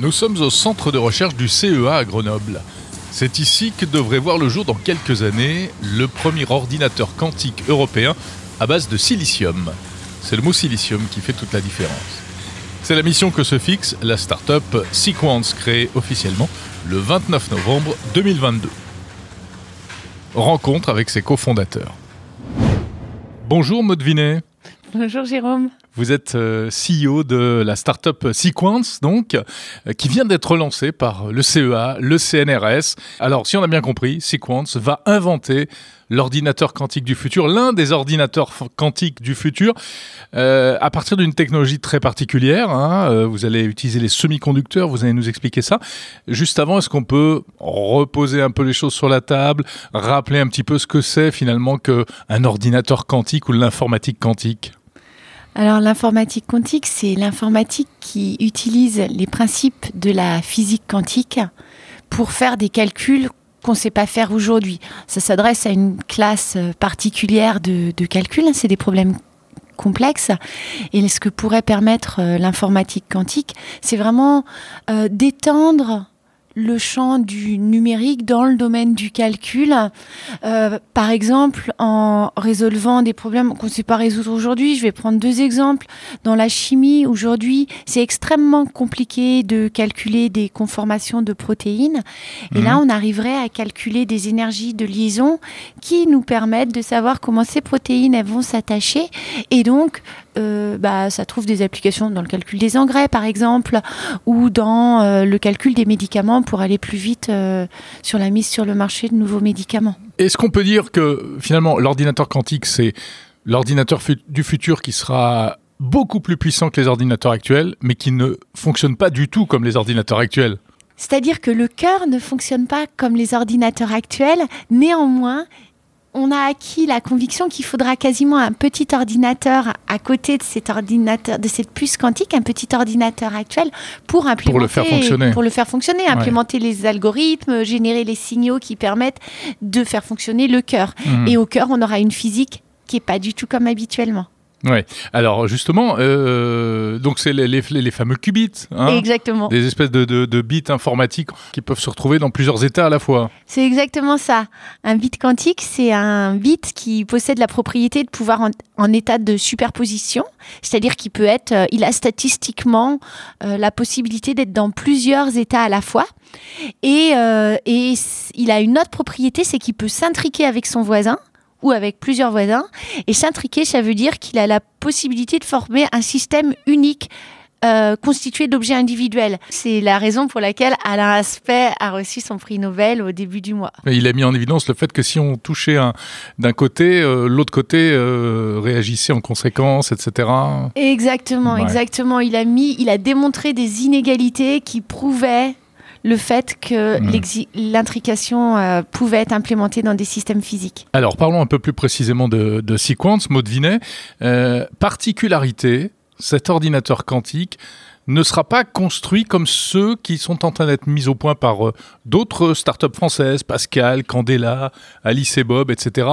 Nous sommes au centre de recherche du CEA à Grenoble. C'est ici que devrait voir le jour dans quelques années le premier ordinateur quantique européen à base de silicium. C'est le mot silicium qui fait toute la différence. C'est la mission que se fixe la start-up Sequence créée officiellement le 29 novembre 2022. Rencontre avec ses cofondateurs. Bonjour Maud. Bonjour Jérôme. Vous êtes euh, CEO de la startup Sequence, donc, euh, qui vient d'être lancée par le CEA, le CNRS. Alors, si on a bien compris, Sequence va inventer l'ordinateur quantique du futur, l'un des ordinateurs quantiques du futur, euh, à partir d'une technologie très particulière. Hein. vous allez utiliser les semi-conducteurs, vous allez nous expliquer ça. Juste avant, est-ce qu'on peut reposer un peu les choses sur la table, rappeler un petit peu ce que c'est finalement qu'un ordinateur quantique ou l'informatique quantique? Alors l'informatique quantique, c'est l'informatique qui utilise les principes de la physique quantique pour faire des calculs qu'on ne sait pas faire aujourd'hui. Ça s'adresse à une classe particulière de, calculs, hein, c'est des problèmes complexes. Et ce que pourrait permettre euh, l'informatique quantique, c'est vraiment euh, d'étendre le champ du numérique dans le domaine du calcul, euh, par exemple en résolvant des problèmes qu'on ne sait pas résoudre aujourd'hui. Je vais prendre deux exemples. Dans la chimie, aujourd'hui, c'est extrêmement compliqué de calculer des conformations de protéines. Et là, mhm. on arriverait à calculer des énergies de liaison qui nous permettent de savoir comment ces protéines elles vont s'attacher. Et donc, euh, bah, ça trouve des applications dans le calcul des engrais, par exemple, ou dans euh, le calcul des médicaments pour aller plus vite euh, sur la mise sur le marché de nouveaux médicaments. Est-ce qu'on peut dire que finalement l'ordinateur quantique, c'est l'ordinateur du futur qui sera beaucoup plus puissant que les ordinateurs actuels, mais qui ne fonctionne pas du tout comme les ordinateurs actuels? C'est-à-dire que le cœur ne fonctionne pas comme les ordinateurs actuels, néanmoins, on a acquis la conviction qu'il faudra quasiment un petit ordinateur à côté de cet ordinateur, de cette puce quantique, un petit ordinateur actuel pour implémenter, pour le faire fonctionner, pour le faire fonctionner, implémenter les algorithmes, générer les signaux qui permettent de faire fonctionner le cœur. Mhm. Et au cœur, on aura une physique qui est pas du tout comme habituellement. Ouais. Alors justement, euh, donc c'est les, les, fameux qubits. Hein exactement. Des espèces de, de, bits informatiques qui peuvent se retrouver dans plusieurs états à la fois. C'est exactement ça. Un bit quantique, c'est un bit qui possède la propriété de pouvoir en, état de superposition, c'est-à-dire qu'il peut être, euh, il a statistiquement euh, la possibilité d'être dans plusieurs états à la fois. Et, et il a une autre propriété, c'est qu'il peut s'intriquer avec son voisin ou avec plusieurs voisins. Et s'intriquer, ça veut dire qu'il a la possibilité de former un système unique euh, constitué d'objets individuels. C'est la raison pour laquelle Alain Aspect a reçu son prix Nobel au début du mois. Il a mis en évidence le fait que si on touchait d'un côté, euh, l'autre côté euh, réagissait en conséquence, etc. Exactement, exactement. Il a mis, il a démontré des inégalités qui prouvaient le fait que hmm. l'intrication euh, pouvait être implémentée dans des systèmes physiques. Alors parlons un peu plus précisément de, de Sequence, Maud Vinet. Euh, particularité, cet ordinateur quantique ne sera pas construit comme ceux qui sont en train d'être mis au point par euh, d'autres startups françaises, Pascal, Candela, Alice et Bob, etc.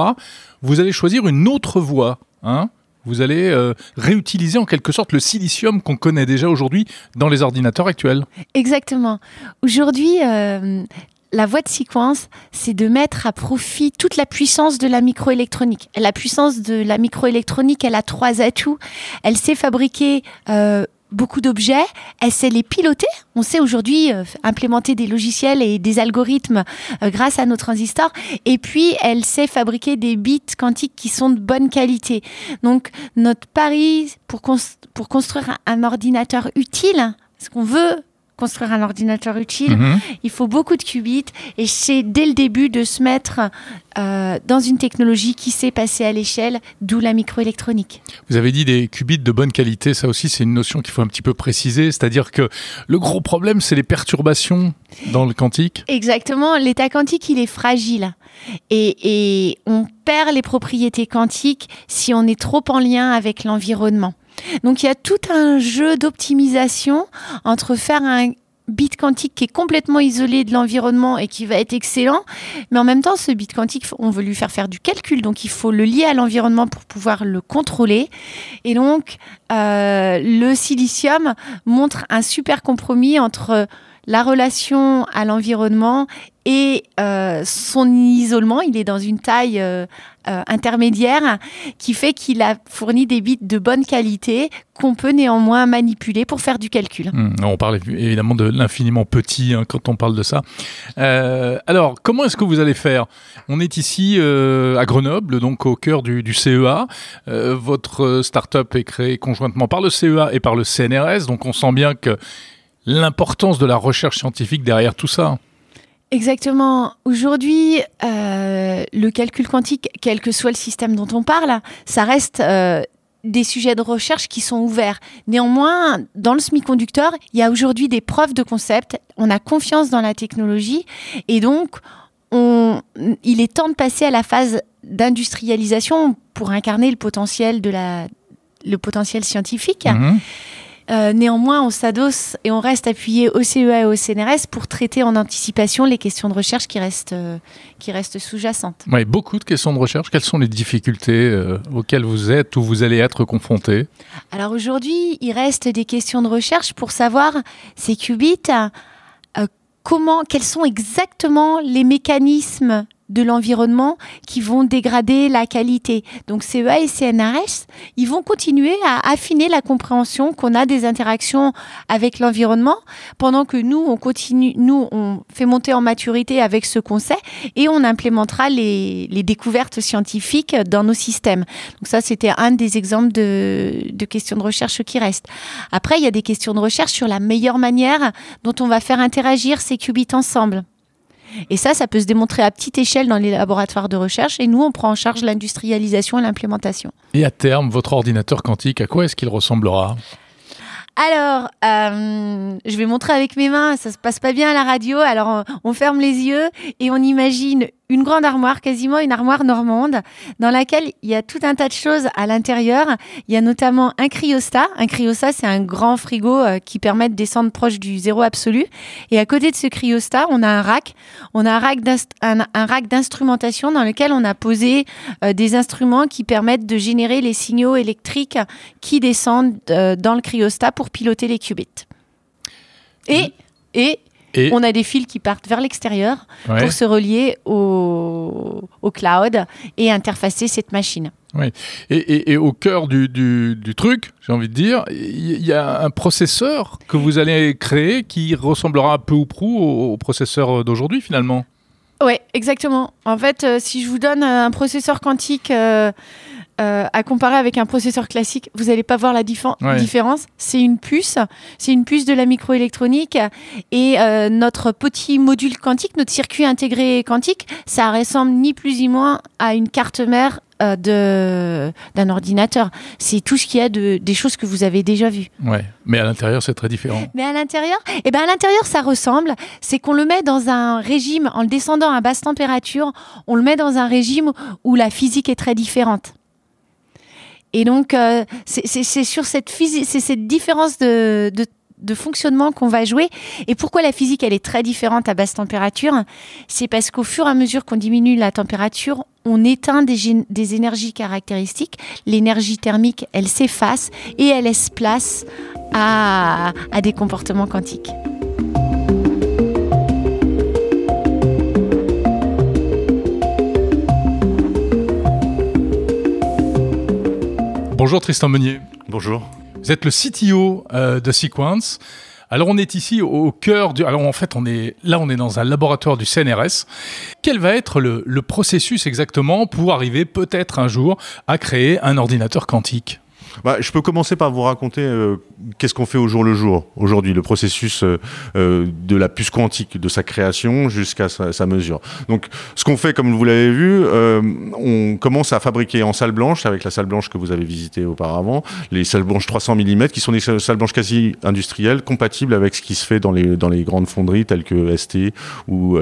Vous allez choisir une autre voie. Hein vous allez euh, réutiliser en quelque sorte le silicium qu'on connaît déjà aujourd'hui dans les ordinateurs actuels. Exactement. Aujourd'hui, euh, la voie de séquence, c'est de mettre à profit toute la puissance de la microélectronique. La puissance de la microélectronique, elle a trois atouts. Elle sait fabriquer euh, beaucoup d'objets, elle sait les piloter. On sait aujourd'hui euh, implémenter des logiciels et des algorithmes euh, grâce à nos transistors. Et puis, elle sait fabriquer des bits quantiques qui sont de bonne qualité. Donc, notre pari pour, pour construire un, ordinateur utile, ce qu'on veut construire un ordinateur utile, mhm. il faut beaucoup de qubits et c'est dès le début de se mettre euh, dans une technologie qui sait passer à l'échelle, d'où la microélectronique. Vous avez dit des qubits de bonne qualité, ça aussi c'est une notion qu'il faut un petit peu préciser, c'est-à-dire que le gros problème c'est les perturbations dans le quantique. Exactement, l'état quantique il est fragile et, et on perd les propriétés quantiques si on est trop en lien avec l'environnement. Donc il y a tout un jeu d'optimisation entre faire un bit quantique qui est complètement isolé de l'environnement et qui va être excellent. Mais en même temps, ce bit quantique, on veut lui faire faire du calcul. Donc, il faut le lier à l'environnement pour pouvoir le contrôler. Et donc, euh, le silicium montre un super compromis entre la relation à l'environnement et euh, son isolement. Il est dans une taille euh, euh, intermédiaire qui fait qu'il a fourni des bits de bonne qualité qu'on peut néanmoins manipuler pour faire du calcul. Hmm, on parle évidemment de l'infiniment petit hein, quand on parle de ça. alors, comment est-ce que vous allez faire? On est ici à Grenoble, donc au cœur du, du CEA. votre start-up est créée conjointement par le CEA et par le CNRS, donc on sent bien que l'importance de la recherche scientifique derrière tout ça. Exactement. Aujourd'hui, euh, le calcul quantique, quel que soit le système dont on parle, ça reste euh, des sujets de recherche qui sont ouverts. Néanmoins, dans le semi-conducteur, il y a aujourd'hui des preuves de concept. On a confiance dans la technologie et donc on, il est temps de passer à la phase d'industrialisation pour incarner le potentiel de la, le potentiel scientifique. Mhm. Euh, néanmoins, on s'adosse et on reste appuyé au CEA et au CNRS pour traiter en anticipation les questions de recherche qui restent, euh, qui restent sous-jacentes. Oui, beaucoup de questions de recherche. Quelles sont les difficultés euh, auxquelles vous êtes ou vous allez être confrontés? Alors aujourd'hui, il reste des questions de recherche pour savoir ces qubits, comment, quels sont exactement les mécanismes de l'environnement qui vont dégrader la qualité. Donc CEA et CNRS, ils vont continuer à affiner la compréhension qu'on a des interactions avec l'environnement pendant que nous, on continue, nous, on fait monter en maturité avec ce qu'on sait et on implémentera les, les découvertes scientifiques dans nos systèmes. Donc ça, c'était un des exemples de, de questions de recherche qui restent. Après, il y a des questions de recherche sur la meilleure manière dont on va faire interagir ces qubits ensemble. Et ça, ça peut se démontrer à petite échelle dans les laboratoires de recherche. Et nous, on prend en charge l'industrialisation et l'implémentation. Et à terme, votre ordinateur quantique, à quoi est-ce qu'il ressemblera? Alors, euh, je vais montrer avec mes mains, ça se passe pas bien à la radio. Alors, on ferme les yeux et on imagine une grande armoire, quasiment une armoire normande, dans laquelle il y a tout un tas de choses à l'intérieur. Il y a notamment un cryostat. Un cryostat, c'est un grand frigo euh, qui permet de descendre proche du zéro absolu. Et à côté de ce cryostat, on a un rack. On a un rack d'instrumentation dans lequel on a posé euh, des instruments qui permettent de générer les signaux électriques qui descendent euh, dans le cryostat pour piloter les qubits. Et, et on a des fils qui partent vers l'extérieur pour se relier au, cloud et interfacer cette machine. Oui. Et, au cœur du, truc, j'ai envie de dire, il y a un processeur que vous allez créer qui ressemblera peu ou prou au, processeur d'aujourd'hui finalement. Oui, exactement. En fait, euh, si je vous donne un processeur quantique euh, euh, à comparer avec un processeur classique, vous n'allez pas voir la différence. C'est une puce, c'est une puce de la microélectronique et euh, notre petit module quantique, notre circuit intégré quantique, ça ressemble ni plus ni moins à une carte mère euh, de d'un ordinateur. C'est tout ce qu'il y a de des choses que vous avez déjà vues. Ouais, mais à l'intérieur c'est très différent. Mais à l'intérieur, eh ben à l'intérieur ça ressemble. C'est qu'on le met dans un régime en le descendant à basse température, on le met dans un régime où la physique est très différente. Et donc, euh, c'est sur cette, différence de, fonctionnement qu'on va jouer. Et pourquoi la physique, elle est très différente à basse température? C'est parce qu'au fur et à mesure qu'on diminue la température, on éteint des, énergies caractéristiques. L'énergie thermique, elle s'efface et elle laisse place à des comportements quantiques. Bonjour Tristan Meunier. Bonjour. Vous êtes le CTO euh, de Sequence. Alors on est ici au cœur du... Alors en fait, on est là, on est dans un laboratoire du CNRS. Quel va être le, le processus exactement pour arriver peut-être un jour à créer un ordinateur quantique? Bah, je peux commencer par vous raconter euh, qu'est-ce qu'on fait au jour le jour, aujourd'hui, le processus euh, euh, de la puce quantique, de sa création jusqu'à sa, mesure. Donc, ce qu'on fait, comme vous l'avez vu, on commence à fabriquer en salle blanche, avec la salle blanche que vous avez visitée auparavant, les salles blanches 300 mm, qui sont des salles blanches quasi industrielles, compatibles avec ce qui se fait dans les, grandes fonderies telles que ST ou,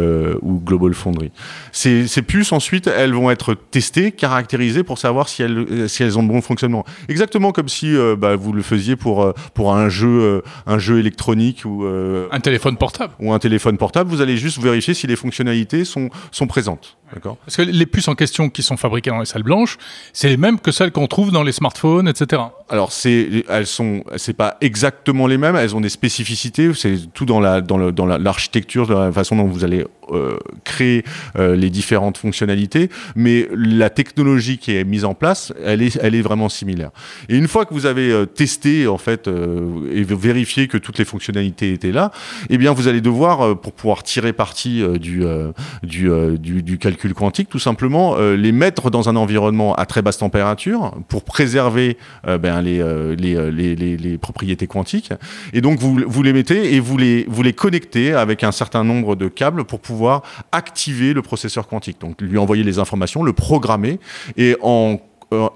Global Foundry. Ces, ces puces, ensuite, elles vont être testées, caractérisées pour savoir si elles ont bon fonctionnement. Exactement exactement comme si bah, vous le faisiez pour, pour un, jeu, un jeu électronique ou un téléphone portable. Ou un téléphone portable. Vous allez juste vérifier si les fonctionnalités sont, sont présentes. Parce que les puces en question qui sont fabriquées dans les salles blanches, c'est les mêmes que celles qu'on trouve dans les smartphones, etc. Alors c'est, elles sont, c'est pas exactement les mêmes. Elles ont des spécificités. C'est tout dans la, dans le, dans l'architecture, de la façon dont vous allez euh, créer euh, les différentes fonctionnalités. Mais la technologie qui est mise en place, elle est, elle est vraiment similaire. Et une fois que vous avez euh, testé en fait et vérifié que toutes les fonctionnalités étaient là, eh bien vous allez devoir, pour pouvoir tirer parti du, du, calcul quantique, tout simplement euh, les mettre dans un environnement à très basse température pour préserver euh, ben, euh, les, les, les, propriétés quantiques. Et donc vous, vous les mettez et vous les, vous les connectez avec un certain nombre de câbles pour pouvoir activer le processeur quantique. Donc lui envoyer les informations, le programmer et en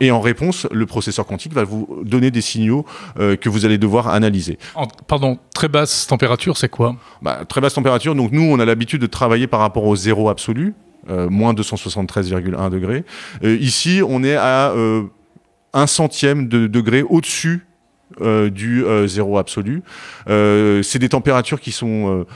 et en réponse, le processeur quantique va vous donner des signaux que vous allez devoir analyser. pardon, très basse température, c'est quoi? Bah, Très basse température, donc nous, on a l'habitude de travailler par rapport au zéro absolu. Euh, moins 273,1 degrés. Euh, ici, on est à euh, un centième de degré au-dessus du zéro absolu. c'est des températures qui sont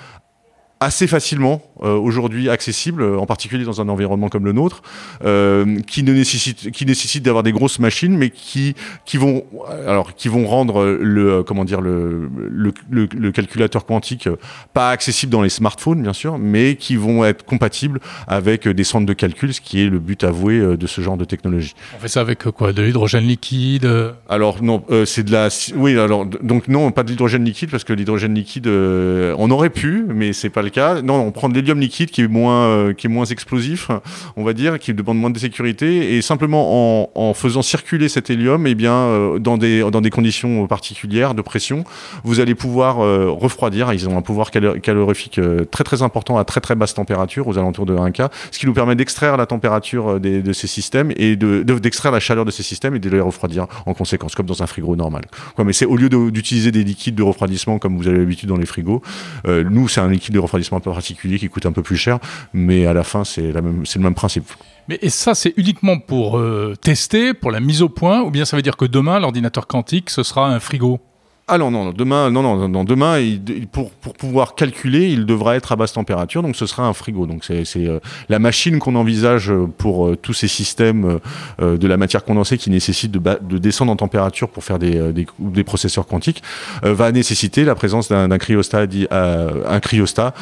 assez facilement euh, aujourd'hui accessible, en particulier dans un environnement comme le nôtre, euh, qui ne nécessite qui nécessite d'avoir des grosses machines, mais qui qui vont alors qui vont rendre le comment dire le le, le, calculateur quantique pas accessible dans les smartphones bien sûr, mais qui vont être compatibles avec des centres de calcul, ce qui est le but avoué euh, de ce genre de technologie. On fait ça avec quoi De l'hydrogène liquide Alors non, c'est de la oui alors donc non pas de l'hydrogène liquide parce que l'hydrogène liquide on aurait pu, mais c'est pas le non, on prend de l'hélium liquide qui est moins, euh, qui est moins explosif, on va dire, qui demande moins de sécurité, et simplement en, faisant circuler cet hélium, eh bien, euh, dans des dans des conditions particulières de pression, vous allez pouvoir euh, refroidir. Ils ont un pouvoir calorifique très très important à très très basse température, aux alentours de 1 K, ce qui nous permet d'extraire la température de ces systèmes et de d'extraire la chaleur de ces systèmes et de les refroidir en conséquence, comme dans un frigo normal. mais c'est au lieu d'utiliser des liquides de refroidissement comme vous avez l'habitude dans les frigos, nous c'est un liquide de refroidissement un peu particulier qui coûte un peu plus cher, mais à la fin, c'est le même principe. Mais et ça, c'est uniquement pour euh, tester, pour la mise au point, ou bien ça veut dire que demain, l'ordinateur quantique, ce sera un frigo? Ah non, non, demain, non, non, non demain, pour, pour pouvoir calculer, il devra être à basse température, donc ce sera un frigo. Donc c'est euh, la machine qu'on envisage pour euh, tous ces systèmes euh, de la matière condensée qui nécessitent de, de, descendre en température pour faire des, des, des processeurs quantiques, va nécessiter la présence d'un cryostat, un cryostat,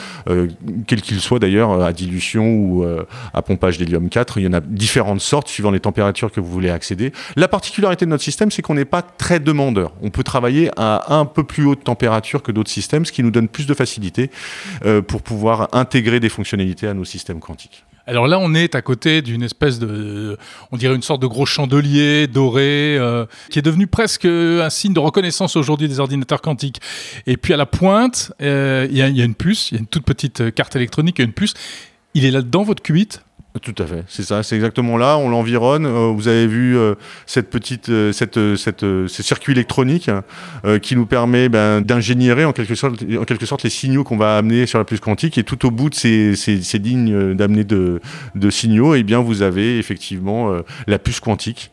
quel qu'il soit d'ailleurs, à dilution ou à pompage d'hélium 4. Il y en a différentes sortes suivant les températures que vous voulez accéder. La particularité de notre système, c'est qu'on n'est pas très demandeur. On peut travailler un peu plus haute température que d'autres systèmes, ce qui nous donne plus de facilité euh, pour pouvoir intégrer des fonctionnalités à nos systèmes quantiques. Alors là, on est à côté d'une espèce de, on dirait une sorte de gros chandelier doré, euh, qui est devenu presque un signe de reconnaissance aujourd'hui des ordinateurs quantiques. Et puis à la pointe, euh, il y, a une puce, il y a une toute petite carte électronique et une puce. Il est là-dedans, votre qubit tout à fait, c'est ça, c'est exactement là. On l'environne. Euh, vous avez vu euh, cette petite, euh, cette, cette, ce circuit électronique qui nous permet ben, d'ingénierer en quelque sorte, en quelque sorte les signaux qu'on va amener sur la puce quantique. Et tout au bout de ces, ces, ces lignes d'amener de, de, signaux, eh bien vous avez effectivement la puce quantique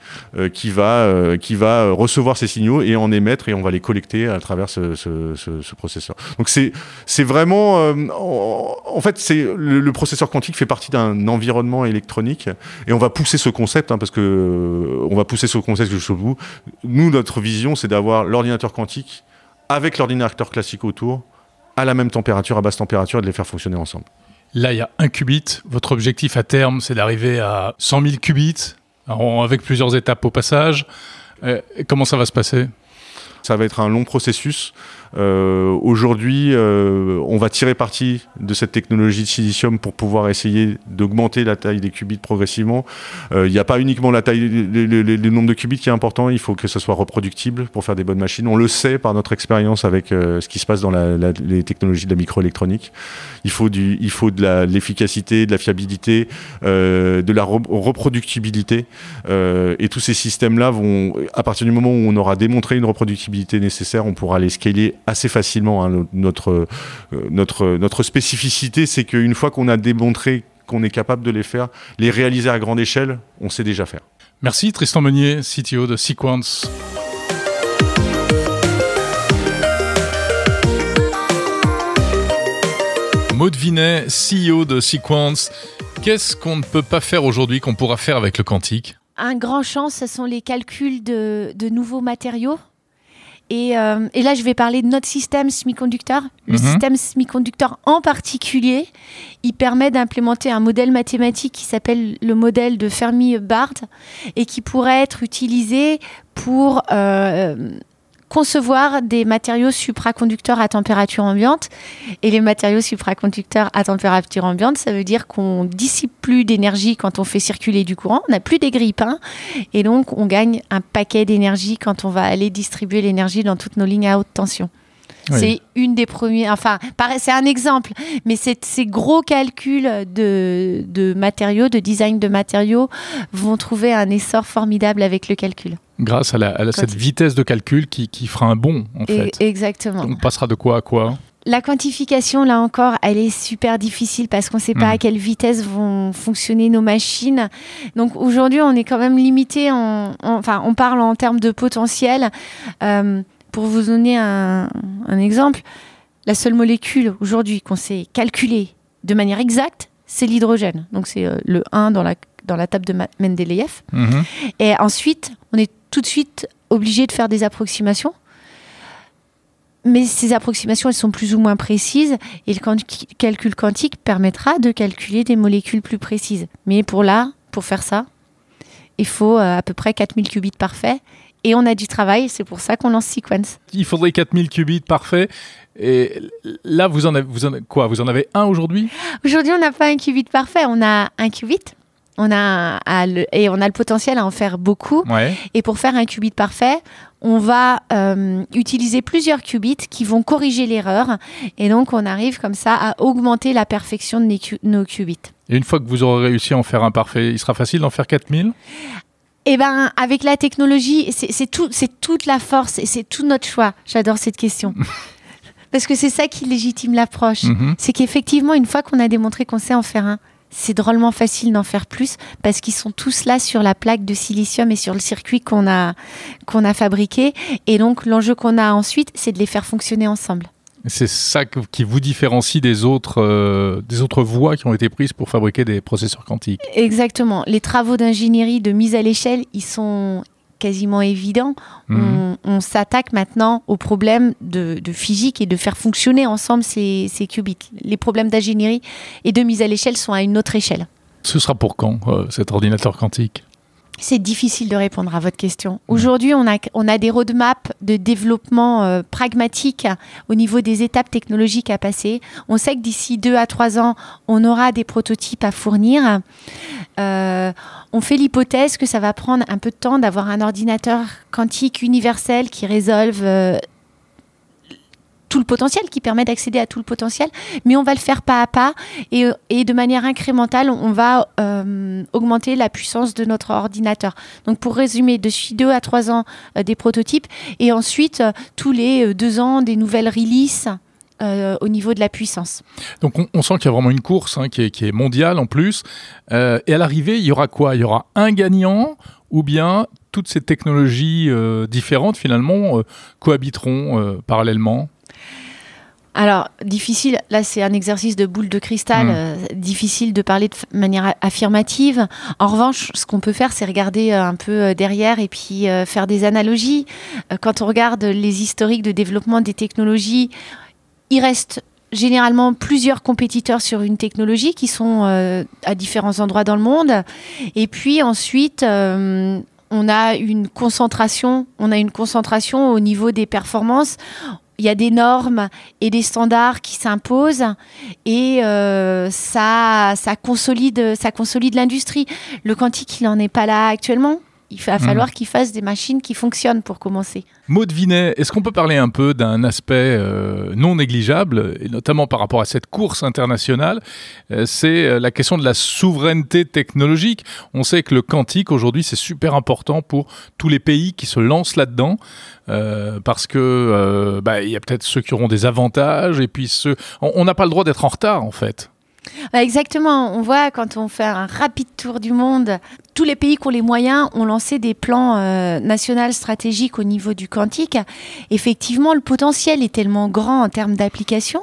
qui va, qui va recevoir ces signaux et en émettre et on va les collecter à travers ce, ce, ce, processeur. Donc c'est, c'est vraiment, en, fait, c'est le, le processeur quantique fait partie d'un environnement électronique. Et on va pousser ce concept, hein, parce que euh, on va pousser ce concept jusqu'au bout. Nous, notre vision, c'est d'avoir l'ordinateur quantique avec l'ordinateur classique autour, à la même température, à basse température, et de les faire fonctionner ensemble. Là, il y a un qubit. Votre objectif à terme, c'est d'arriver à 100 000 qubits, avec plusieurs étapes au passage. Euh, comment ça va se passer? Ça va être un long processus. Euh, aujourd'hui, euh, on va tirer parti de cette technologie de silicium pour pouvoir essayer d'augmenter la taille des qubits progressivement. Euh, il n'y a pas uniquement la taille, le, nombre de qubits qui est important, il faut que ce soit reproductible pour faire des bonnes machines. On le sait par notre expérience avec ce qui se passe dans les technologies de la microélectronique. Il faut, de l'efficacité, de la fiabilité, de la reproductibilité. et tous ces systèmes-là vont, à partir du moment où on aura démontré une reproductibilité nécessaire, on pourra les scaler assez facilement. Hein, euh, notre, spécificité, c'est qu'une fois qu'on a démontré qu'on est capable de les faire, les réaliser à grande échelle, on sait déjà faire. Merci Tristan Meunier, CTO de Sequence. Maud Vinet, CEO de Sequence. Qu'est-ce qu'on ne peut pas faire aujourd'hui qu'on pourra faire avec le quantique? Un grand champ, ce sont les calculs de nouveaux matériaux euh, et, là, je vais parler de notre système semi-conducteur. Le mhm. système semi-conducteur en particulier, il permet d'implémenter un modèle mathématique qui s'appelle le modèle de Fermi-Bard et qui pourrait être utilisé pour euh, concevoir des matériaux supraconducteurs à température ambiante. Et les matériaux supraconducteurs à température ambiante, ça veut dire qu'on dissipe plus d'énergie quand on fait circuler du courant, on n'a plus des grippes, hein. et donc on gagne un paquet d'énergie quand on va aller distribuer l'énergie dans toutes nos lignes à haute tension. C'est une des premières, enfin, c'est un exemple, mais ces gros calculs de, de, matériaux, de design de matériaux, vont trouver un essor formidable avec le calcul grâce à, cette vitesse de calcul qui, fera un bond, en fait. Exactement. On passera de quoi à quoi la quantification, là encore, elle est super difficile parce qu'on ne sait pas hmm. à quelle vitesse vont fonctionner nos machines. Donc aujourd'hui, on est quand même limité. En, enfin, on parle en termes de potentiel. Euh, pour vous donner un, un exemple, la seule molécule aujourd'hui qu'on sait calculer de manière exacte, c'est l'hydrogène. Donc c'est euh, le 1 dans la, dans la table de Mendeleïev. Mhm. Et ensuite, on est tout de suite obligé de faire des approximations. Mais ces approximations, elles sont plus ou moins précises et le calcul quantique permettra de calculer des molécules plus précises. Mais pour là, pour faire ça, il faut euh, à peu près 4000 qubits parfaits et on a du travail, c'est pour ça qu'on lance Sequence. Il faudrait 4000 qubits parfaits. Et là, vous en avez, vous en, quoi Vous en avez un aujourd'hui? Aujourd'hui, on n'a pas un qubit parfait, on a un qubit on a et on a le potentiel à en faire beaucoup. Et pour faire un qubit parfait, on va euh, utiliser plusieurs qubits qui vont corriger l'erreur. Et donc, on arrive comme ça à augmenter la perfection de nos qubits. Et une fois que vous aurez réussi à en faire un parfait, il sera facile d'en faire 4000 eh ben, avec la technologie, c'est tout, toute la force et c'est tout notre choix. J'adore cette question. Parce que c'est ça qui légitime l'approche. Mhm. C'est qu'effectivement, une fois qu'on a démontré qu'on sait en faire un, c'est drôlement facile d'en faire plus parce qu'ils sont tous là sur la plaque de silicium et sur le circuit qu'on a, qu'on a fabriqué. Et donc, l'enjeu qu'on a ensuite, c'est de les faire fonctionner ensemble. C'est ça qui vous différencie des autres, euh, des autres voies qui ont été prises pour fabriquer des processeurs quantiques. Exactement. Les travaux d'ingénierie de mise à l'échelle, ils sont quasiment évident. Mhm. On, s'attaque maintenant aux problèmes de, physique et de faire fonctionner ensemble ces, qubits. Les problèmes d'ingénierie et de mise à l'échelle sont à une autre échelle. Ce sera pour quand euh, cet ordinateur quantique? C'est difficile de répondre à votre question. Aujourd'hui, on a, on a des roadmaps de développement euh, pragmatique au niveau des étapes technologiques à passer. On sait que d'ici deux à trois ans, on aura des prototypes à fournir. Euh, on fait l'hypothèse que ça va prendre un peu de temps d'avoir un ordinateur quantique universel qui résolve euh, tout le potentiel, qui permet d'accéder à tout le potentiel, mais on va le faire pas à pas et, de manière incrémentale, on va euh, augmenter la puissance de notre ordinateur. Donc pour résumer, depuis deux à trois ans euh, des prototypes et ensuite euh, tous les deux ans des nouvelles releases. au niveau de la puissance. Donc on, sent qu'il y a vraiment une course hein, qui, est, mondiale en plus. et à l'arrivée, il y aura quoi? Il y aura un gagnant ou bien toutes ces technologies différentes finalement cohabiteront parallèlement? Alors, difficile, là c'est un exercice de boule de cristal, hmm. euh, difficile de parler de manière affirmative. En revanche, ce qu'on peut faire, c'est regarder euh, un peu euh, derrière et puis faire des analogies. quand on regarde les historiques de développement des technologies, il reste généralement plusieurs compétiteurs sur une technologie qui sont à différents endroits dans le monde. Et puis ensuite, on a une concentration, on a une concentration au niveau des performances il y a des normes et des standards qui s'imposent et euh, ça, ça consolide, ça consolide l'industrie. Le quantique, il n'en est pas là actuellement. Il va falloir mmh. qu'il fasse des machines qui fonctionnent pour commencer. Maud Vinet, est-ce qu'on peut parler un peu d'un aspect euh, non négligeable, et notamment par rapport à cette course internationale? Euh, C'est euh, la question de la souveraineté technologique. On sait que le quantique, aujourd'hui, c'est super important pour tous les pays qui se lancent là-dedans, parce que bah, il y a peut-être ceux qui auront des avantages, et puis ceux... On n'a pas le droit d'être en retard, en fait. Exactement. On voit quand on fait un rapide tour du monde, tous les pays qui ont les moyens ont lancé des plans euh, nationaux stratégiques au niveau du quantique. Effectivement, le potentiel est tellement grand en termes d'application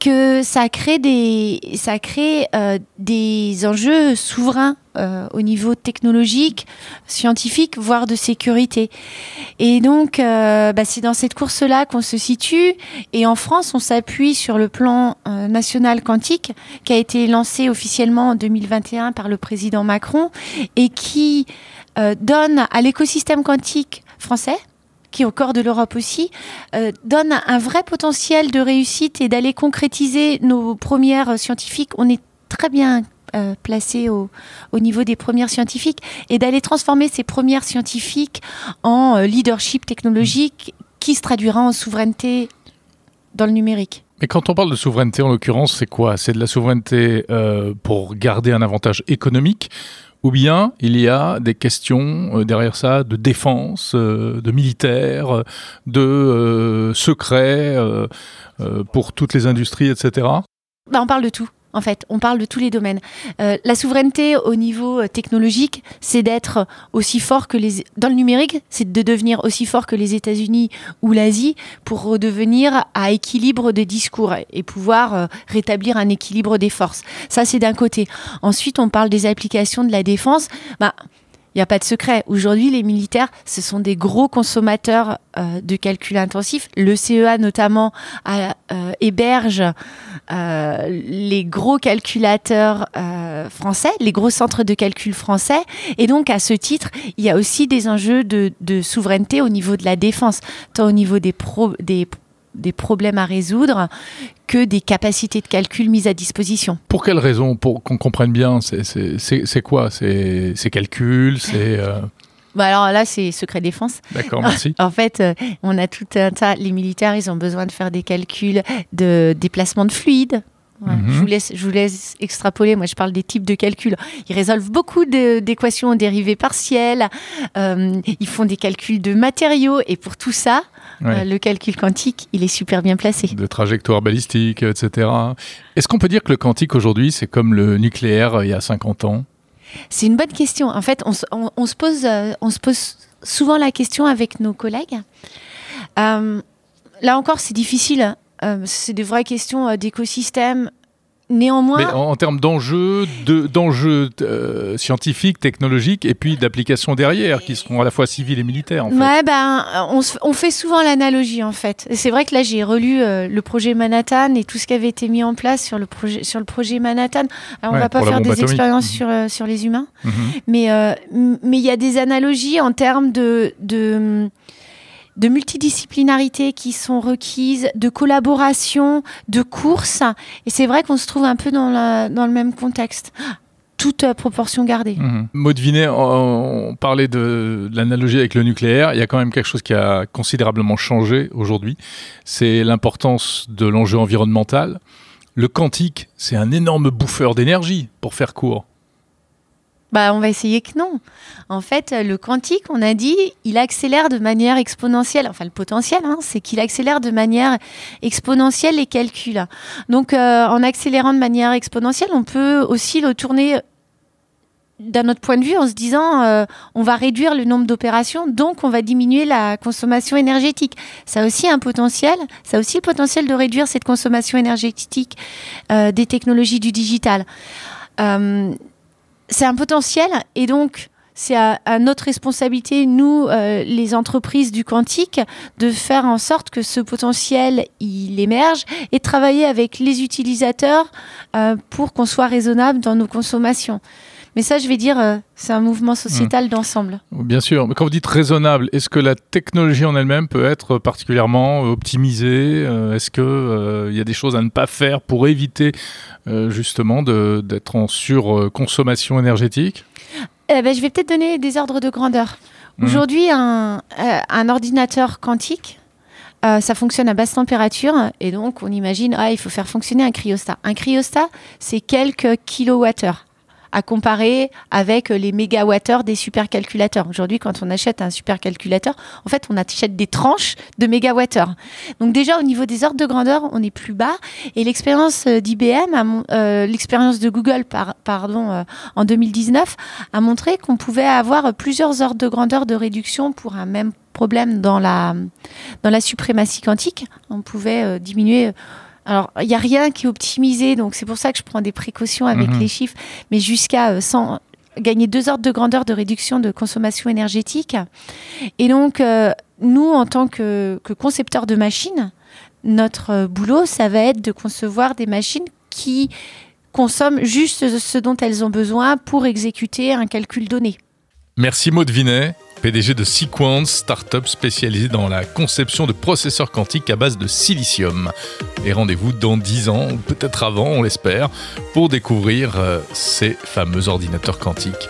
que ça crée des, ça crée euh, des enjeux souverains euh, au niveau technologique, scientifique, voire de sécurité. Et donc, euh, bah, c'est dans cette course-là qu'on se situe. Et en France, on s'appuie sur le plan national quantique qui a été lancé officiellement en 2021 par le président Macron et qui donne à l'écosystème quantique français qui au corps de l'Europe aussi, euh, donne un vrai potentiel de réussite et d'aller concrétiser nos premières scientifiques. On est très bien euh, placé au, niveau des premières scientifiques et d'aller transformer ces premières scientifiques en euh, leadership technologique qui se traduira en souveraineté dans le numérique. Mais quand on parle de souveraineté, en l'occurrence, c'est quoi? C'est de la souveraineté pour garder un avantage économique ou bien il y a des questions euh, derrière ça de défense, euh, de militaire, de euh, secret pour toutes les industries, etc. Bah, on parle de tout en fait. On parle de tous les domaines. Euh, la souveraineté au niveau euh, technologique, c'est d'être aussi fort que les... Dans le numérique, c'est de devenir aussi fort que les États-Unis ou l'Asie pour redevenir à équilibre des discours et pouvoir euh, rétablir un équilibre des forces. Ça, c'est d'un côté. Ensuite, on parle des applications de la défense. Bah, il n'y a pas de secret. Aujourd'hui, les militaires, ce sont des gros consommateurs euh, de calcul intensif. Le CEA, notamment, euh, héberge euh, les gros calculateurs français, les gros centres de calcul français. Et donc, à ce titre, il y a aussi des enjeux de, souveraineté au niveau de la défense, tant au niveau des, des des problèmes à résoudre que des capacités de calcul mises à disposition. Pour quelles raisons Pour qu'on comprenne bien, c'est quoi Ces calculs C'est. Euh bah alors là, c'est secret défense. D'accord, merci. en fait, euh, on a tout un tas. Les militaires, ils ont besoin de faire des calculs de déplacement de fluide. Mhm. je, vous laisse, je vous laisse extrapoler. Moi, je parle des types de calculs. Ils résolvent beaucoup d'équations en dérivées partielles. Euh, ils font des calculs de matériaux. Et pour tout ça, euh, le calcul quantique, il est super bien placé. De trajectoires balistiques, etc. Est-ce qu'on peut dire que le quantique aujourd'hui, c'est comme le nucléaire euh, il y a 50 ans? C'est une bonne question. En fait, on, se, pose, euh, on se pose souvent la question avec nos collègues. là encore, c'est difficile. C'est des vraies questions d'écosystème, Néanmoins. Mais en, termes d'enjeux, d'enjeux euh, scientifiques, technologiques, et puis d'applications derrière, qui seront à la fois civiles et militaires. En fait. Ouais, ben, on, fait souvent l'analogie, en fait. C'est vrai que là, j'ai relu euh, le projet Manhattan et tout ce qui avait été mis en place sur le projet, sur le projet Manhattan. Alors, on ne va pas faire des expériences mhm. sur, euh, sur les humains, mhm. mais mais il y a des analogies en termes de, de de multidisciplinarité qui sont requises, de collaboration, de course. Et c'est vrai qu'on se trouve un peu dans, le même contexte toute euh, proportion gardée. Mmh. Maud Vinet, on, parlait de, l'analogie avec le nucléaire. Il y a quand même quelque chose qui a considérablement changé aujourd'hui. C'est l'importance de l'enjeu environnemental. Le quantique, c'est un énorme bouffeur d'énergie, pour faire court. Bah, on va essayer que non. En fait, le quantique, on a dit, il accélère de manière exponentielle. Enfin, le potentiel, hein, c'est qu'il accélère de manière exponentielle les calculs. Donc, euh, en accélérant de manière exponentielle, on peut aussi le tourner d'un autre point de vue en se disant euh, on va réduire le nombre d'opérations, donc on va diminuer la consommation énergétique. Ça a aussi un potentiel, ça a aussi le potentiel de réduire cette consommation énergétique euh, des technologies du digital c'est un potentiel et donc c'est à, notre responsabilité, nous, euh, les entreprises du quantique, de faire en sorte que ce potentiel, il émerge et travailler avec les utilisateurs euh, pour qu'on soit raisonnable dans nos consommations. Mais ça, je vais dire, euh, c'est un mouvement sociétal hmm. d'ensemble. Bien sûr. Mais quand vous dites raisonnable, est-ce que la technologie en elle-même peut être particulièrement optimisée Est-ce qu'il il y a des choses à ne pas faire pour éviter justement d'être en surconsommation énergétique? Eh ben, Je vais peut-être donner des ordres de grandeur. Hmm. Aujourd'hui, un, un ordinateur quantique, ça fonctionne à basse température et donc on imagine ah il faut faire fonctionner un cryostat. Un cryostat c'est quelques kilowattheures à comparer avec les mégawattheures des supercalculateurs. Aujourd'hui, quand on achète un supercalculateur, en fait, on achète des tranches de mégawattheures. Donc déjà, au niveau des ordres de grandeur, on est plus bas. Et l'expérience euh, d'IBM, euh, l'expérience de Google, pardon, euh, en 2019, a montré qu'on pouvait avoir plusieurs ordres de grandeur de réduction pour un même problème dans la, dans la suprématie quantique. On pouvait diminuer Alors, il n'y a rien qui est optimisé, donc c'est pour ça que je prends des précautions avec Mhm. les chiffres, mais jusqu'à euh, 100 gagner deux ordres de grandeur de réduction de consommation énergétique. Et donc, euh, nous, en tant que, que concepteurs de machines, notre euh, boulot, ça va être de concevoir des machines qui consomment juste ce dont elles ont besoin pour exécuter un calcul donné. Merci Maud Vinet, PDG de Sequence, start-up spécialisée dans la conception de processeurs quantiques à base de silicium. Et rendez-vous dans 10 ans, peut-être avant, on l'espère, pour découvrir euh, ces fameux ordinateurs quantiques.